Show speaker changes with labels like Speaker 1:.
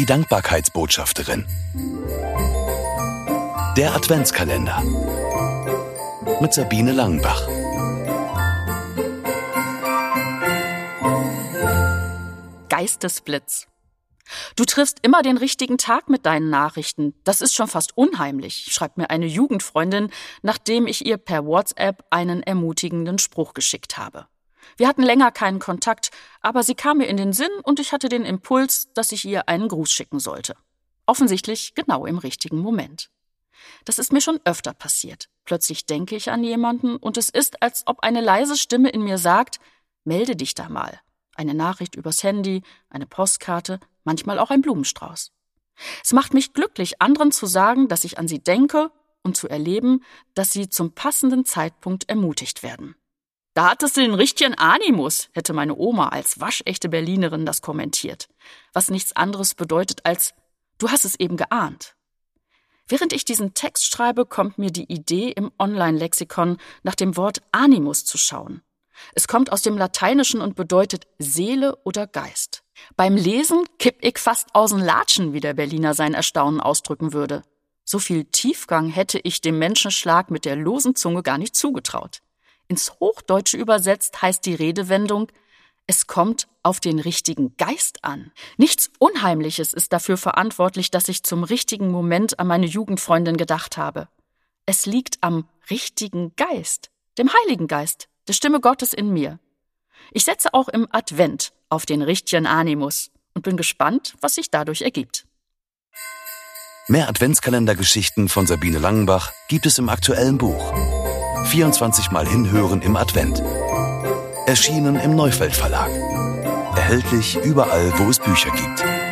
Speaker 1: Die Dankbarkeitsbotschafterin. Der Adventskalender. Mit Sabine Langenbach.
Speaker 2: Geistesblitz. Du triffst immer den richtigen Tag mit deinen Nachrichten. Das ist schon fast unheimlich, schreibt mir eine Jugendfreundin, nachdem ich ihr per WhatsApp einen ermutigenden Spruch geschickt habe. Wir hatten länger keinen Kontakt, aber sie kam mir in den Sinn und ich hatte den Impuls, dass ich ihr einen Gruß schicken sollte. Offensichtlich genau im richtigen Moment. Das ist mir schon öfter passiert. Plötzlich denke ich an jemanden und es ist, als ob eine leise Stimme in mir sagt, melde dich da mal. Eine Nachricht übers Handy, eine Postkarte, manchmal auch ein Blumenstrauß. Es macht mich glücklich, anderen zu sagen, dass ich an sie denke und zu erleben, dass sie zum passenden Zeitpunkt ermutigt werden. Da hattest du den richtigen Animus, hätte meine Oma als waschechte Berlinerin das kommentiert, was nichts anderes bedeutet als du hast es eben geahnt. Während ich diesen Text schreibe, kommt mir die Idee, im Online-Lexikon nach dem Wort Animus zu schauen. Es kommt aus dem Lateinischen und bedeutet Seele oder Geist. Beim Lesen kipp ich fast außen Latschen, wie der Berliner sein Erstaunen ausdrücken würde. So viel Tiefgang hätte ich dem Menschenschlag mit der losen Zunge gar nicht zugetraut. Ins Hochdeutsche übersetzt heißt die Redewendung, es kommt auf den richtigen Geist an. Nichts Unheimliches ist dafür verantwortlich, dass ich zum richtigen Moment an meine Jugendfreundin gedacht habe. Es liegt am richtigen Geist, dem Heiligen Geist, der Stimme Gottes in mir. Ich setze auch im Advent auf den richtigen Animus und bin gespannt, was sich dadurch ergibt.
Speaker 1: Mehr Adventskalendergeschichten von Sabine Langenbach gibt es im aktuellen Buch. 24 Mal hinhören im Advent. Erschienen im Neufeld Verlag. Erhältlich überall, wo es Bücher gibt.